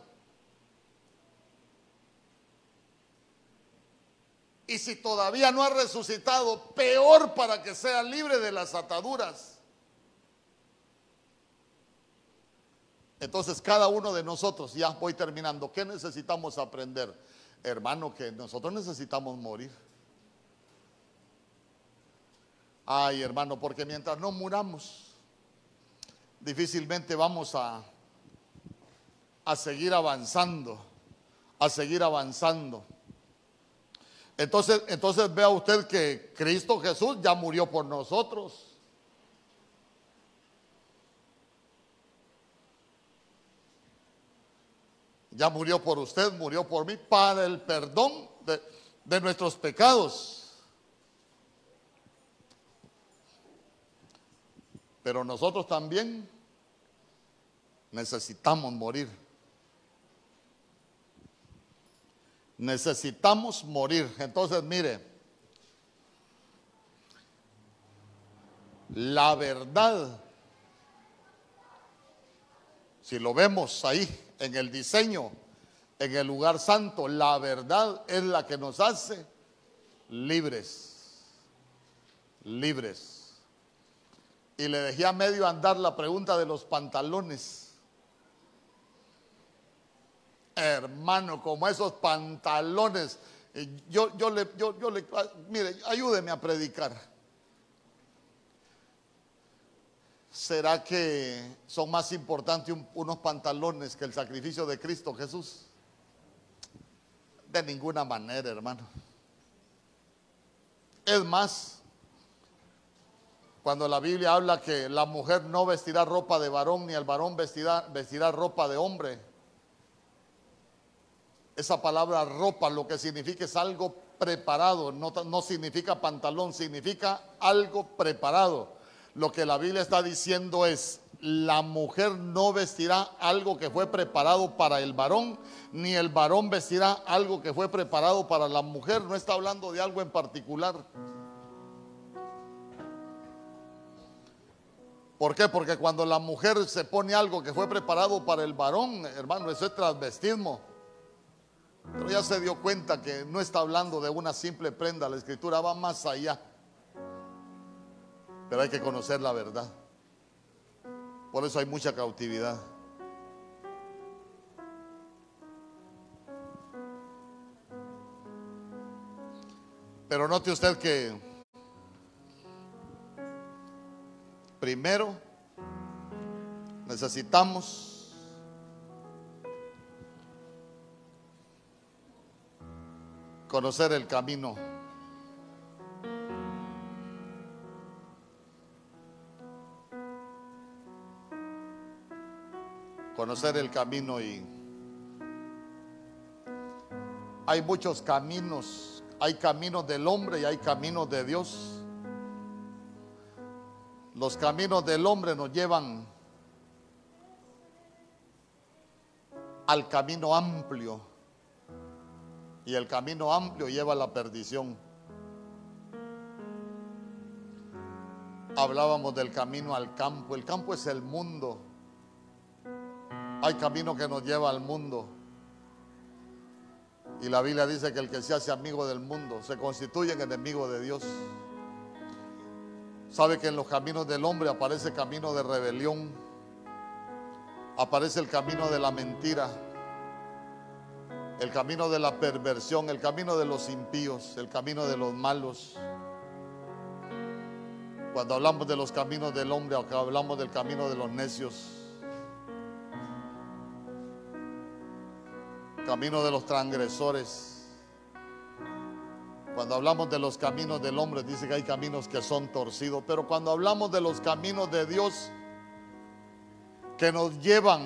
Y si todavía no ha resucitado, peor para que sea libre de las ataduras. Entonces cada uno de nosotros, ya voy terminando, ¿qué necesitamos aprender? Hermano, que nosotros necesitamos morir. Ay, hermano, porque mientras no muramos, difícilmente vamos a, a seguir avanzando, a seguir avanzando. Entonces, entonces vea usted que Cristo Jesús ya murió por nosotros. Ya murió por usted, murió por mí, para el perdón de, nuestros pecados. Pero nosotros también necesitamos morir. Necesitamos morir. Entonces, mire, la verdad, si lo vemos ahí en el diseño, en el lugar santo, la verdad es la que nos hace libres, libres. Y le dejé a medio andar la pregunta de los pantalones. Hermano, como esos pantalones. Yo, yo le, yo, yo le, mire, ayúdeme a predicar. ¿Será que son más importantes unos pantalones que el sacrificio de Cristo Jesús? De ninguna manera, hermano. Es más, cuando la Biblia habla que la mujer no vestirá ropa de varón ni el varón vestirá, vestirá ropa de hombre, esa palabra ropa lo que significa es algo preparado, no, no significa pantalón, significa algo preparado. Lo que la Biblia está diciendo es, la mujer no vestirá algo que fue preparado para el varón, ni el varón vestirá algo que fue preparado para la mujer. No está hablando de algo en particular. ¿Por qué? Porque cuando la mujer se pone algo que fue preparado para el varón, hermano, eso es transvestismo. Pero ya se dio cuenta que no está hablando de una simple prenda, la escritura va más allá. Pero hay que conocer la verdad. Por eso hay mucha cautividad. Pero note usted que primero necesitamos conocer el camino. Conocer el camino y hay muchos caminos, hay caminos del hombre y hay caminos de Dios. Los caminos del hombre nos llevan al camino amplio y el camino amplio lleva a la perdición. Hablábamos del camino al campo. El campo es el mundo. Hay camino que nos lleva al mundo. Y la Biblia dice que el que se hace amigo del mundo se constituye en enemigo de Dios. Sabe que en los caminos del hombre aparece camino de rebelión. aparece el camino de la mentira, el camino de la perversión, el camino de los impíos, el camino de los malos. Cuando hablamos de los caminos del hombre, hablamos del camino de los necios, camino de los transgresores. Cuando hablamos de los caminos del hombre, dice que hay caminos que son torcidos, pero cuando hablamos de los caminos de Dios, que nos llevan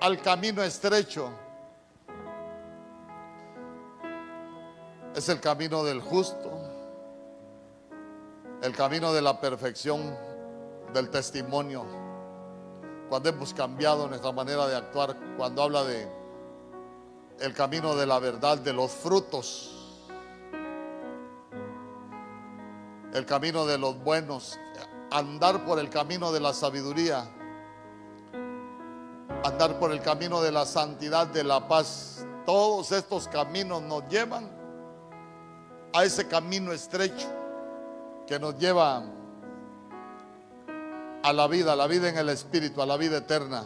al camino estrecho, es el camino del justo, el camino de la perfección, del testimonio. Cuando hemos cambiado nuestra manera de actuar, cuando habla de el camino de la verdad, de los frutos el camino de los buenos, andar por el camino de la sabiduría, andar por el camino de la santidad, de la paz. Todos estos caminos nos llevan a ese camino estrecho que nos lleva a la vida, a la vida en el Espíritu, a la vida eterna.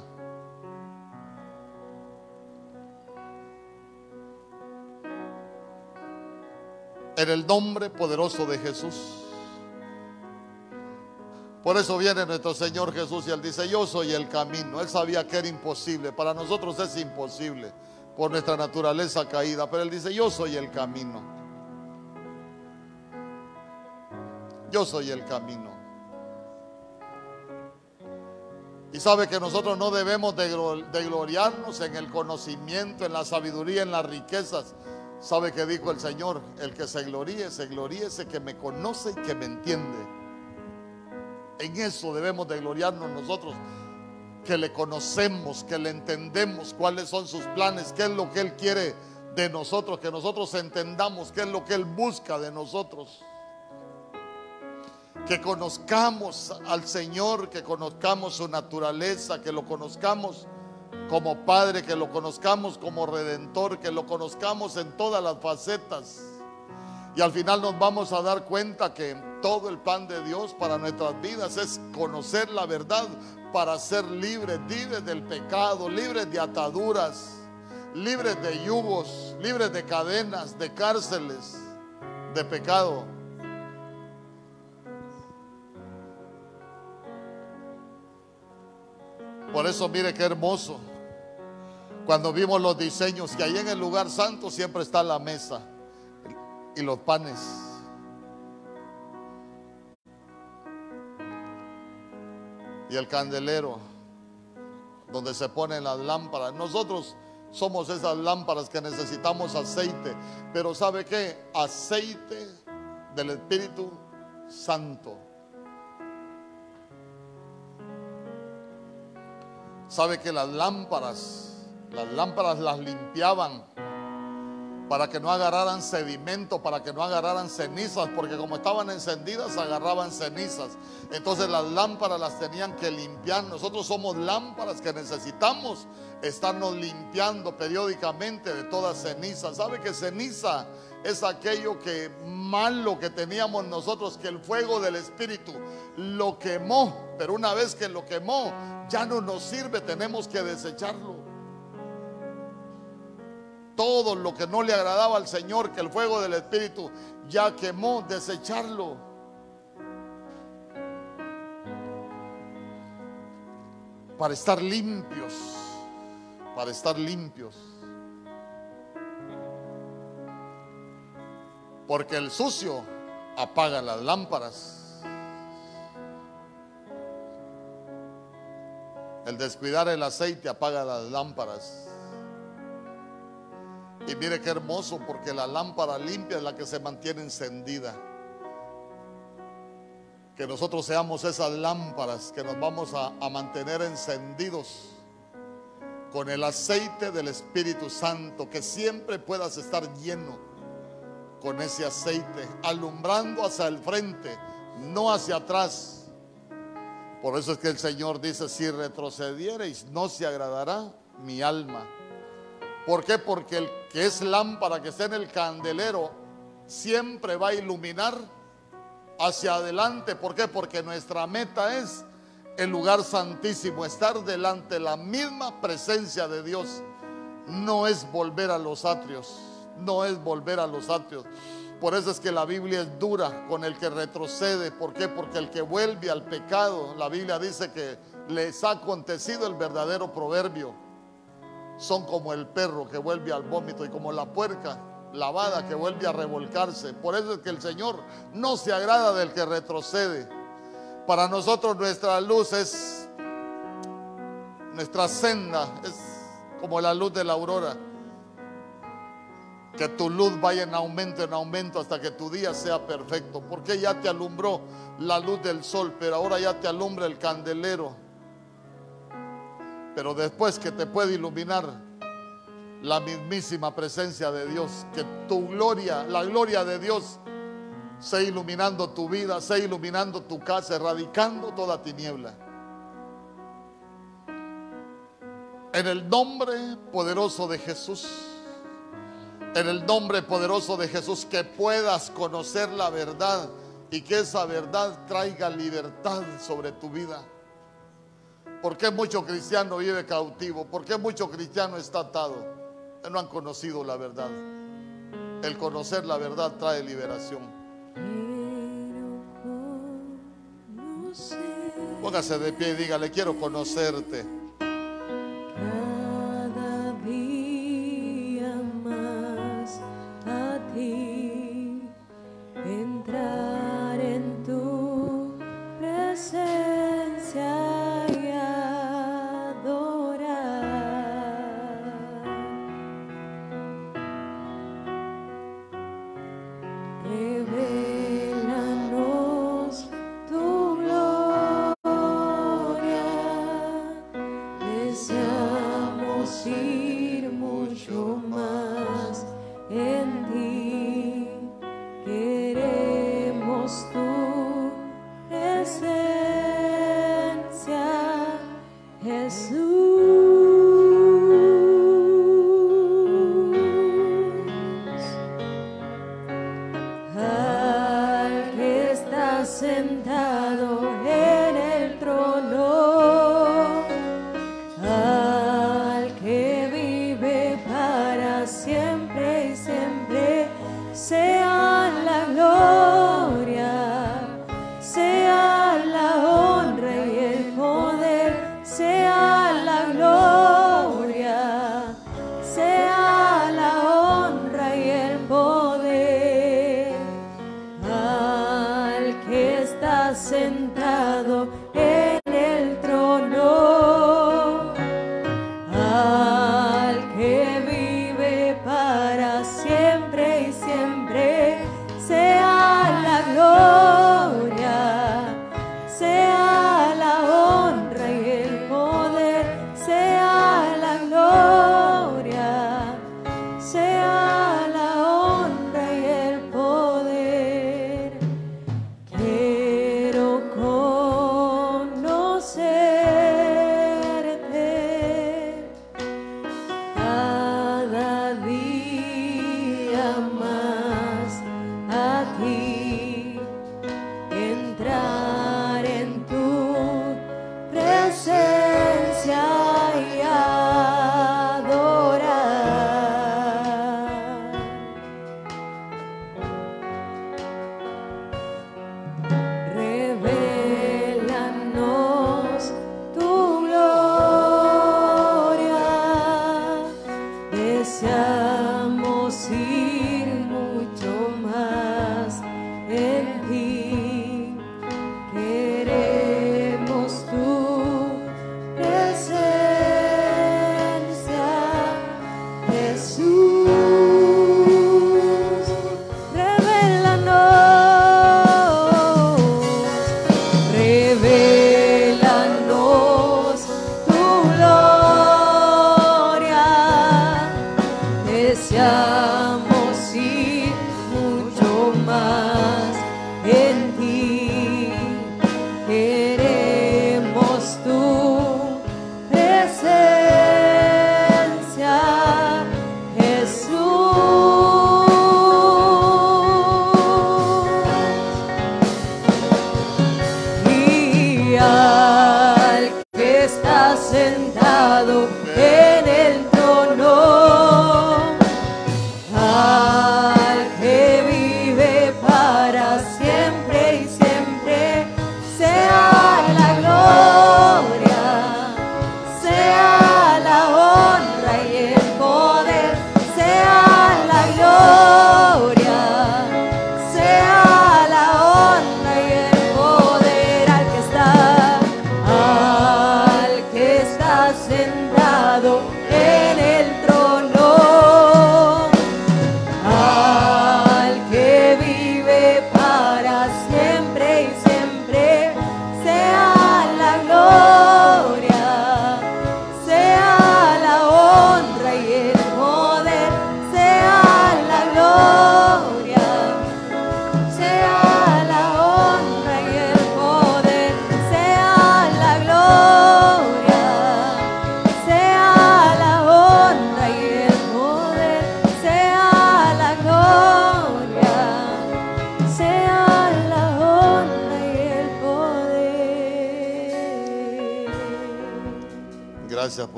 En el nombre poderoso de Jesús. Por eso viene nuestro Señor Jesús y Él dice, yo soy el camino. Él sabía que era imposible. Para nosotros es imposible por nuestra naturaleza caída. Pero Él dice, yo soy el camino. Yo soy el camino. Y sabe que nosotros no debemos de, gloriarnos en el conocimiento, en la sabiduría, en las riquezas. Sabe que dijo el Señor, el que se gloríe, se gloríe ese que me conoce y que me entiende. En eso debemos de gloriarnos nosotros, que le conocemos, que le entendemos cuáles son sus planes, qué es lo que Él quiere de nosotros, que nosotros entendamos qué es lo que Él busca de nosotros. Que conozcamos al Señor, que conozcamos su naturaleza, que lo conozcamos como Padre, que lo conozcamos como Redentor, que lo conozcamos en todas las facetas. Y al final nos vamos a dar cuenta que todo el pan de Dios para nuestras vidas es conocer la verdad para ser libres, libres del pecado, libres de ataduras, libres de yugos, libres de cadenas, de cárceles, de pecado. Por eso mire qué hermoso. Cuando vimos los diseños que ahí en el lugar santo siempre está la mesa y los panes. y el candelero donde se ponen las lámparas. Nosotros somos esas lámparas que necesitamos aceite, pero ¿sabe qué? Aceite del Espíritu Santo. ¿Sabe que las lámparas, las lámparas las limpiaban? para que no agarraran sedimento, para que no agarraran cenizas, porque como estaban encendidas agarraban cenizas. Entonces las lámparas las tenían que limpiar. Nosotros somos lámparas que necesitamos estarnos limpiando periódicamente de toda ceniza. ¿Sabe que ceniza es aquello que malo que teníamos nosotros, que el fuego del Espíritu lo quemó, pero una vez que lo quemó ya no nos sirve, tenemos que desecharlo todo lo que no le agradaba al Señor, que el fuego del Espíritu ya quemó, desecharlo. Para estar limpios, para estar limpios. Porque el sucio apaga las lámparas. El descuidar el aceite apaga las lámparas. Y mire qué hermoso porque la lámpara limpia es la que se mantiene encendida. Que nosotros seamos esas lámparas que nos vamos a, mantener encendidos con el aceite del Espíritu Santo. Que siempre puedas estar lleno con ese aceite, alumbrando hacia el frente, no hacia atrás. Por eso es que el Señor dice, si retrocediereis, no se agradará mi alma. ¿Por qué? Porque el que es lámpara que está en el candelero siempre va a iluminar hacia adelante. ¿Por qué? Porque nuestra meta es el lugar santísimo, estar delante de la misma presencia de Dios, no es volver a los atrios, no es volver a los atrios. Por eso es que la Biblia es dura con el que retrocede. ¿Por qué? Porque el que vuelve al pecado, la Biblia dice que les ha acontecido el verdadero proverbio. Son como el perro que vuelve al vómito y como la puerca lavada que vuelve a revolcarse. Por eso es que el Señor no se agrada del que retrocede. Para nosotros nuestra luz es, nuestra senda es como la luz de la aurora. Que tu luz vaya en aumento, en aumento hasta que tu día sea perfecto. Porque ya te alumbró la luz del sol, pero ahora ya te alumbra el candelero. Pero después que te puede iluminar la mismísima presencia de Dios, que tu gloria, la gloria de Dios, sea iluminando tu vida, sea iluminando tu casa, erradicando toda tiniebla. En el nombre poderoso de Jesús, en el nombre poderoso de Jesús, que puedas conocer la verdad y que esa verdad traiga libertad sobre tu vida. ¿Por qué mucho cristiano vive cautivo? ¿Por qué mucho cristiano está atado? No han conocido la verdad. El conocer la verdad trae liberación. Póngase de pie y dígale, quiero conocerte. Cada día más a ti, entrar en tu presencia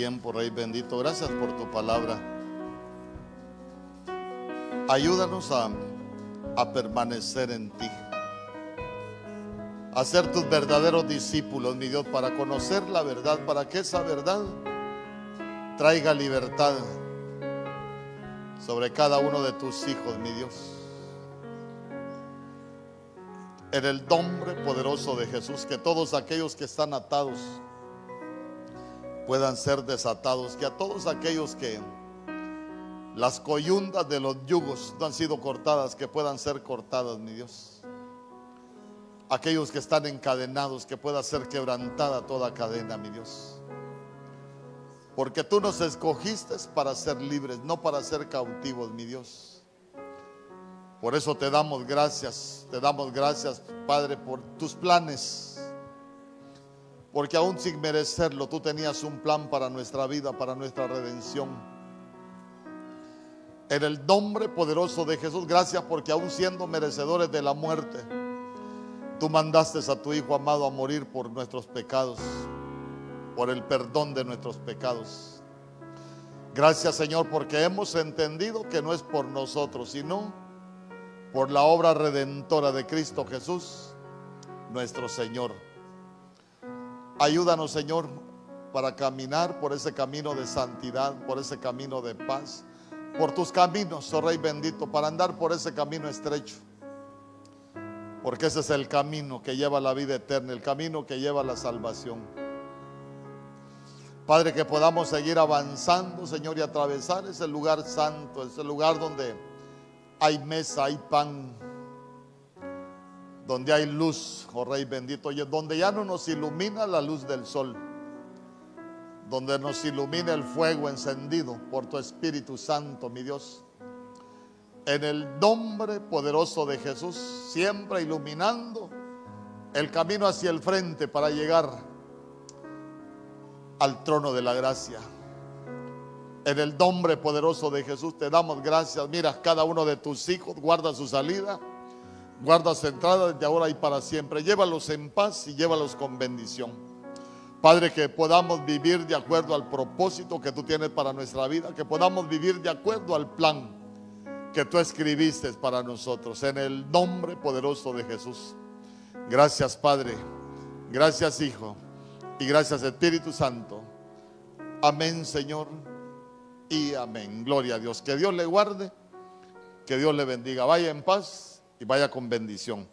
tiempo, Rey bendito. Gracias por tu palabra. Ayúdanos a, a permanecer en ti. A ser tus verdaderos discípulos, mi Dios, para conocer la verdad, para que esa verdad traiga libertad sobre cada uno de tus hijos, mi Dios. En el nombre poderoso de Jesús, que todos aquellos que están atados, puedan ser desatados, que a todos aquellos que las coyundas de los yugos no han sido cortadas, que puedan ser cortadas, mi Dios. Aquellos que están encadenados, que pueda ser quebrantada toda cadena, mi Dios. Porque tú nos escogiste para ser libres, no para ser cautivos, mi Dios. Por eso te damos gracias, te damos gracias, Padre, por tus planes. Porque aún sin merecerlo, tú tenías un plan para nuestra vida, para nuestra redención. En el nombre poderoso de Jesús, gracias porque aún siendo merecedores de la muerte, tú mandaste a tu Hijo amado a morir por nuestros pecados, por el perdón de nuestros pecados. Gracias Señor porque hemos entendido que no es por nosotros, sino por la obra redentora de Cristo Jesús, nuestro Señor. Ayúdanos, Señor, para caminar por ese camino de santidad, por ese camino de paz, por tus caminos, oh Rey bendito, para andar por ese camino estrecho. Porque ese es el camino que lleva a la vida eterna, el camino que lleva a la salvación. Padre, que podamos seguir avanzando, Señor, y atravesar ese lugar santo, ese lugar donde hay mesa, hay pan, donde hay luz, oh Rey bendito, donde ya no nos ilumina la luz del sol, donde nos ilumina el fuego encendido por tu Espíritu Santo, mi Dios. En el nombre poderoso de Jesús, siempre iluminando el camino hacia el frente para llegar al trono de la gracia. En el nombre poderoso de Jesús te damos gracias. Mira, cada uno de tus hijos guarda su salida, guarda su entrada desde ahora y para siempre. Llévalos en paz y llévalos con bendición. Padre, que podamos vivir de acuerdo al propósito que tú tienes para nuestra vida, que podamos vivir de acuerdo al plan que tú escribiste para nosotros. En el nombre poderoso de Jesús. Gracias, Padre. Gracias, Hijo. Y gracias, Espíritu Santo. Amén, Señor. Y amén. Gloria a Dios. Que Dios le guarde. Que Dios le bendiga. Vaya en paz y vaya con bendición.